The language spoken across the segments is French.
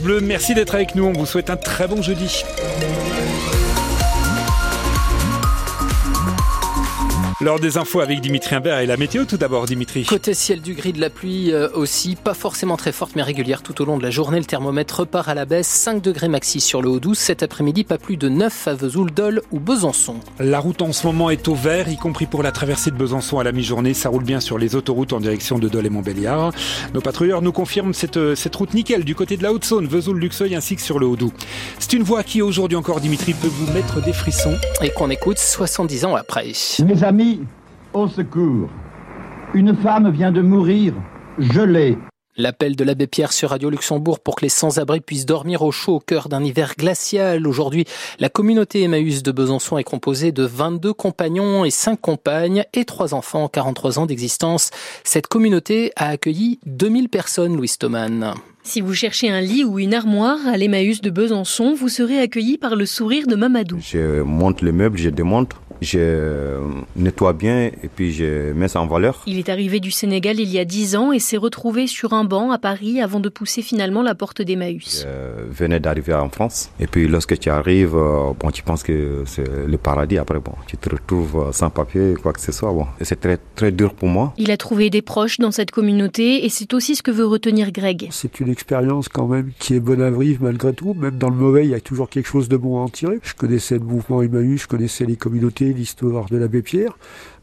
Bleu. Merci d'être avec nous. On vous souhaite un très bon jeudi. Lors des infos avec Dimitri Imbert et la météo, tout d'abord Dimitri. Côté ciel du gris de la pluie euh, aussi, pas forcément très forte mais régulière tout au long de la journée. Le thermomètre repart à la baisse, 5 degrés maxi sur le Haut-Doubs. Cet après-midi, pas plus de 9 à Vesoul, Dole ou Besançon. La route en ce moment est au vert, y compris pour la traversée de Besançon à la mi-journée. Ça roule bien sur les autoroutes en direction de Dole et Montbéliard. Nos patrouilleurs nous confirment cette, euh, cette route nickel du côté de la Haute-Saône, Vesoul, Luxeuil ainsi que sur le Haut-Doubs. C'est une voix qui aujourd'hui encore, Dimitri, peut vous mettre des frissons. Et qu'on écoute 70 ans après. Mes amis, au secours. Une femme vient de mourir, gelée. L'appel de l'abbé Pierre sur Radio Luxembourg pour que les sans-abri puissent dormir au chaud au cœur d'un hiver glacial. Aujourd'hui, la communauté Emmaüs de Besançon est composée de 22 compagnons et 5 compagnes et 3 enfants, 43 ans d'existence. Cette communauté a accueilli 2000 personnes, Louis Thoman. Si vous cherchez un lit ou une armoire à l'Emmaüs de Besançon, vous serez accueilli par le sourire de Mamadou. Je monte les meubles, je démonte, je nettoie bien et puis je mets ça en valeur. Il est arrivé du Sénégal il y a 10 ans et s'est retrouvé sur un banc à Paris avant de pousser finalement la porte d'Emmaüs. Je venais d'arriver en France et puis lorsque tu arrives, euh, bon, tu penses que c'est le paradis. Après, bon, tu te retrouves sans papier, quoi que ce soit. Bon, c'est très très dur pour moi. Il a trouvé des proches dans cette communauté et c'est aussi ce que veut retenir Greg. C'est une expérience quand même qui est bonne à vivre malgré tout. Même dans le mauvais, il y a toujours quelque chose de bon à en tirer. Je connaissais le mouvement Emmaüs, je connaissais les communautés, l'histoire de l'abbé Pierre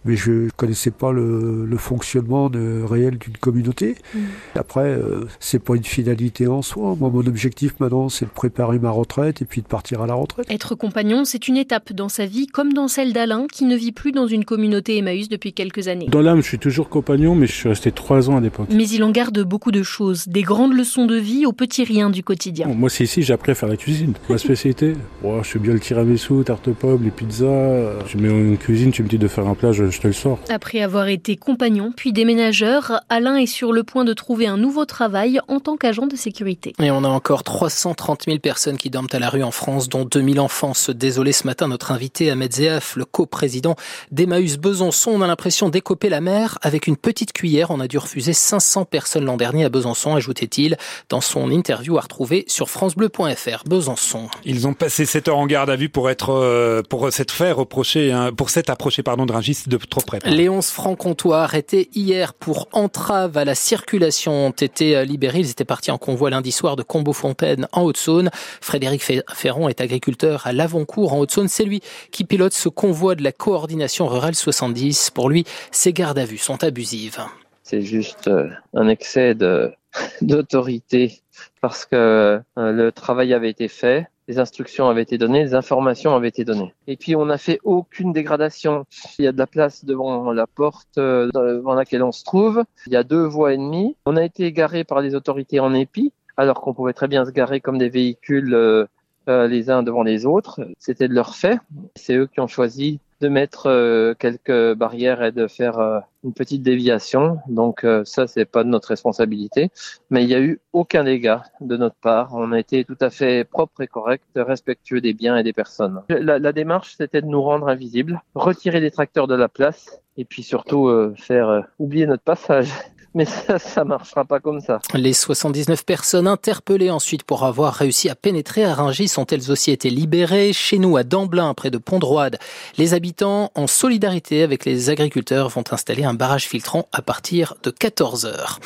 mais je ne connaissais pas le, le fonctionnement de, réel d'une communauté. Mm. Après, euh, c'est pas une finalité en soi. Moi, mon objectif maintenant, c'est de préparer ma retraite et puis de partir à la retraite. Être compagnon, c'est une étape dans sa vie, comme dans celle d'Alain, qui ne vit plus dans une communauté Emmaüs depuis quelques années. Dans l'âme, je suis toujours compagnon, mais je suis resté trois ans à l'époque. Mais il en garde beaucoup de choses, des grandes leçons de vie aux petits riens du quotidien. Bon, moi, c'est ici, j'ai appris à faire la cuisine. Ma spécialité, oh, je fais bien le tiramisu, tarte pomme, les pizzas. Je mets une cuisine, tu me dis de faire un plat, je, je te le sors. Après avoir été compagnon puis déménageur, Alain est sur le point de trouver un nouveau travail en tant qu'agent de sécurité. Et on a encore 330 000 personnes qui dorment à la rue en France, dont 2000 enfants. Se désoler ce matin, notre invité Ahmed Zéaf, le coprésident d'Emmaüs Besançon. On a l'impression d'écoper la mer avec une petite cuillère. On a dû refuser 500 personnes l'an dernier à Besançon, ajoutait-il dans son interview à retrouver sur francebleu.fr. Besançon. Ils ont passé 7 heures en garde à vue pour être, euh, pour s'être fait reprocher, hein, pour s'être approché, pardon, de Rungis de trop près. Les 11 francs-comtois arrêtés hier pour entrave à la circulation ont été libérés. Ils étaient partis en convoi lundi soir de Combeau-Fontaine en Haute-Saône. Frédéric Ferron est agriculteur à Lavoncourt en Haute-Saône. C'est lui qui pilote ce convoi de la coordination rurale 70. Pour lui, ces gardes à vue sont abusives. C'est juste euh, un excès d'autorité parce que euh, le travail avait été fait les instructions avaient été données, les informations avaient été données. Et puis on n'a fait aucune dégradation. Il y a de la place devant la porte euh, devant laquelle on se trouve. Il y a deux voies et demie. On a été garé par les autorités en épi, alors qu'on pouvait très bien se garer comme des véhicules euh, euh, les uns devant les autres. C'était de leur fait. C'est eux qui ont choisi de mettre euh, quelques barrières et de faire euh, une petite déviation. Donc euh, ça, c'est pas de notre responsabilité. Mais il n'y a eu aucun dégât de notre part. On a été tout à fait propre et correct, respectueux des biens et des personnes. La, la démarche, c'était de nous rendre invisibles, retirer les tracteurs de la place et puis surtout faire oublier notre passage mais ça, ça marchera pas comme ça. Les 79 personnes interpellées ensuite pour avoir réussi à pénétrer à Rungis ont elles aussi été libérées. Chez nous, à Damblin, près de Pont-Droide, les habitants, en solidarité avec les agriculteurs, vont installer un barrage filtrant à partir de 14 heures.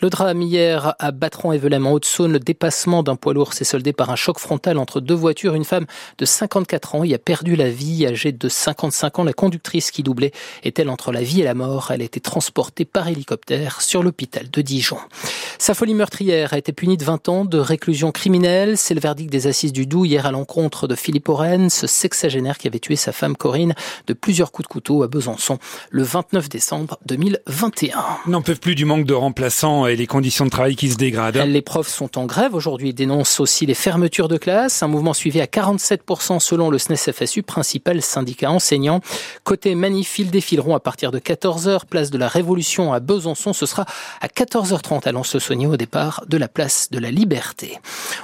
Le drame hier à batron evelem en Haute-Saône, le dépassement d'un poids lourd s'est soldé par un choc frontal entre deux voitures. Une femme de 54 ans y a perdu la vie, âgée de 55 ans. La conductrice qui doublait est-elle entre la vie et la mort? Elle a été transportée par hélicoptère l'hôpital de Dijon. Sa folie meurtrière a été punie de 20 ans de réclusion criminelle. C'est le verdict des assises du Doubs hier à l'encontre de Philippe Oren, ce sexagénaire qui avait tué sa femme Corinne de plusieurs coups de couteau à Besançon le 29 décembre 2021. N'en peuvent plus du manque de remplaçants et les conditions de travail qui se dégradent. Les profs sont en grève aujourd'hui. Ils dénoncent aussi les fermetures de classes. Un mouvement suivi à 47% selon le SNES FSU, principal syndicat enseignant. Côté manif, ils défileront à partir de 14h, place de la Révolution à Besançon. Ce sera à 14h30 à Lons-le-Saunier au départ de la place de la Liberté.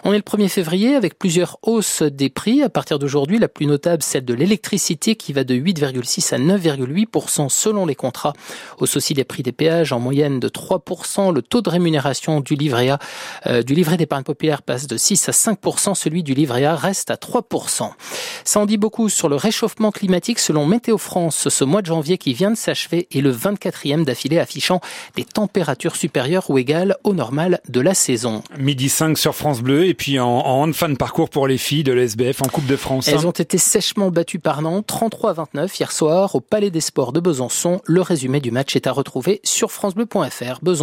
On est le 1er février avec plusieurs hausses des prix. À partir d'aujourd'hui, la plus notable, celle de l'électricité qui va de 8,6 à 9,8% selon les contrats. Hausse aussi les prix des péages en moyenne de 3%. Le taux de rémunération du livret A, euh, du livret d'épargne populaire passe de 6 à 5%. Celui du livret A reste à 3%. Ça en dit beaucoup sur le réchauffement climatique selon Météo France. Ce mois de janvier qui vient de s'achever est le 24e d'affilée affichant des températures supérieures ou égales au normal de la saison. Midi 5 sur France Bleu et puis en, en fin de parcours pour les filles de l'SBF en Coupe de France. Elles ont été sèchement battues par Nantes 33 à 29 hier soir au Palais des Sports de Besançon. Le résumé du match est à retrouver sur francebleu.fr. Besançon